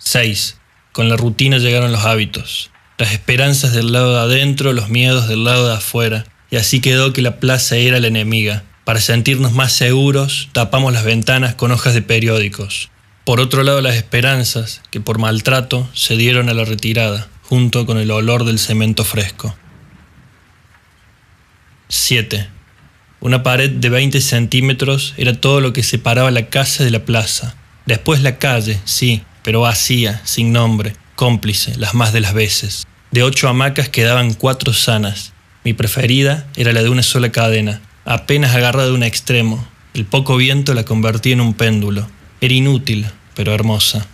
6. Con la rutina llegaron los hábitos. Las esperanzas del lado de adentro, los miedos del lado de afuera. Y así quedó que la plaza era la enemiga. Para sentirnos más seguros, tapamos las ventanas con hojas de periódicos. Por otro lado, las esperanzas, que por maltrato se dieron a la retirada, junto con el olor del cemento fresco. 7. Una pared de 20 centímetros era todo lo que separaba la casa de la plaza. Después la calle, sí, pero vacía, sin nombre, cómplice, las más de las veces. De ocho hamacas quedaban cuatro sanas. Mi preferida era la de una sola cadena, apenas agarrada de un extremo. El poco viento la convertía en un péndulo. Era inútil, pero hermosa.